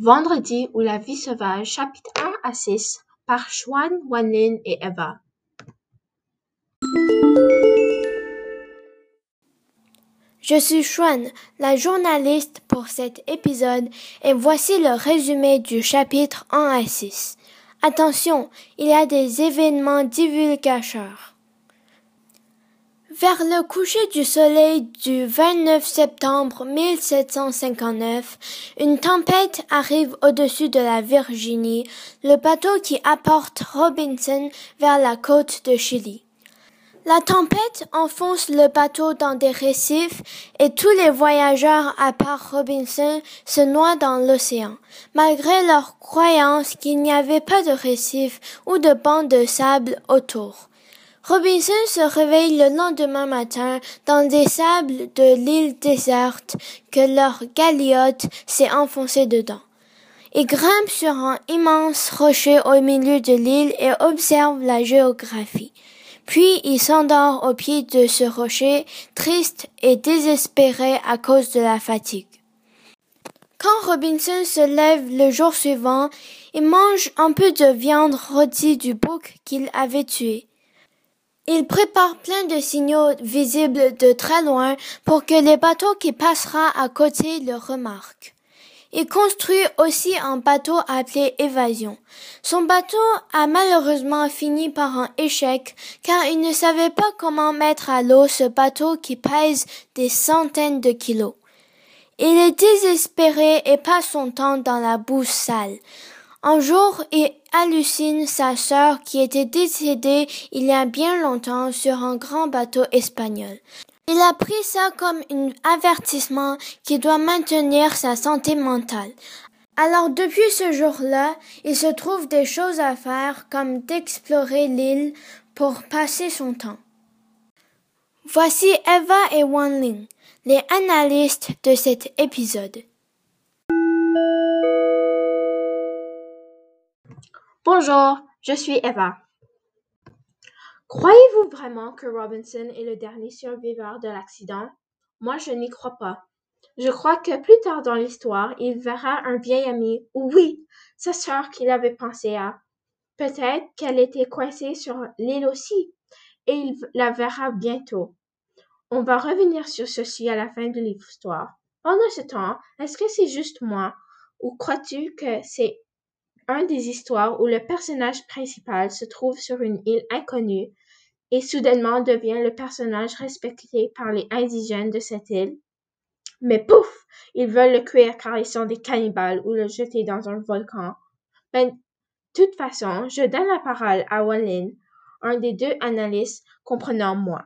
Vendredi ou la vie sauvage, chapitre 1 à 6, par Xuan, Wanlin et Eva. Je suis Xuan, la journaliste pour cet épisode, et voici le résumé du chapitre 1 à 6. Attention, il y a des événements divulgateurs. Vers le coucher du soleil du 29 septembre 1759, une tempête arrive au-dessus de la Virginie, le bateau qui apporte Robinson vers la côte de Chili. La tempête enfonce le bateau dans des récifs et tous les voyageurs à part Robinson se noient dans l'océan, malgré leur croyance qu'il n'y avait pas de récifs ou de bancs de sable autour. Robinson se réveille le lendemain matin dans des sables de l'île déserte que leur galiote s'est enfoncée dedans. Il grimpe sur un immense rocher au milieu de l'île et observe la géographie. Puis il s'endort au pied de ce rocher, triste et désespéré à cause de la fatigue. Quand Robinson se lève le jour suivant, il mange un peu de viande rôtie du bouc qu'il avait tué. Il prépare plein de signaux visibles de très loin pour que les bateaux qui passera à côté le remarquent. Il construit aussi un bateau appelé Évasion. Son bateau a malheureusement fini par un échec car il ne savait pas comment mettre à l'eau ce bateau qui pèse des centaines de kilos. Il est désespéré et passe son temps dans la boue sale. Un jour, il hallucine sa sœur qui était décédée il y a bien longtemps sur un grand bateau espagnol. Il a pris ça comme un avertissement qui doit maintenir sa santé mentale. Alors depuis ce jour-là, il se trouve des choses à faire comme d'explorer l'île pour passer son temps. Voici Eva et Wanling, les analystes de cet épisode. Bonjour, je suis Eva. Croyez-vous vraiment que Robinson est le dernier survivant de l'accident? Moi, je n'y crois pas. Je crois que plus tard dans l'histoire, il verra un vieil ami, ou oui, sa sœur qu'il avait pensé à. Peut-être qu'elle était coincée sur l'île aussi, et il la verra bientôt. On va revenir sur ceci à la fin de l'histoire. Pendant ce temps, est-ce que c'est juste moi, ou crois-tu que c'est un des histoires où le personnage principal se trouve sur une île inconnue et soudainement devient le personnage respecté par les indigènes de cette île. Mais pouf! Ils veulent le cuire car ils sont des cannibales ou le jeter dans un volcan. Ben, de toute façon, je donne la parole à Wallin, un des deux analystes comprenant moi.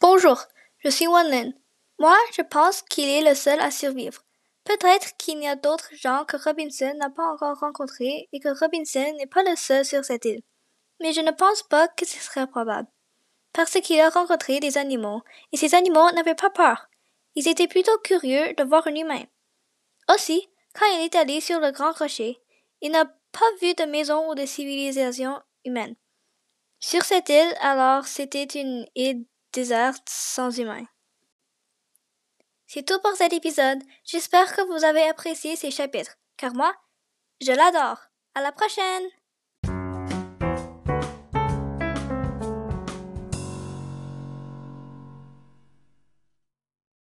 Bonjour, je suis Wallin. Moi, je pense qu'il est le seul à survivre. Peut-être qu'il y a d'autres gens que Robinson n'a pas encore rencontrés et que Robinson n'est pas le seul sur cette île. Mais je ne pense pas que ce serait probable. Parce qu'il a rencontré des animaux, et ces animaux n'avaient pas peur. Ils étaient plutôt curieux de voir un humain. Aussi, quand il est allé sur le grand rocher, il n'a pas vu de maison ou de civilisation humaine. Sur cette île, alors, c'était une île déserte sans humains. C'est tout pour cet épisode. J'espère que vous avez apprécié ces chapitres, car moi, je l'adore. À la prochaine!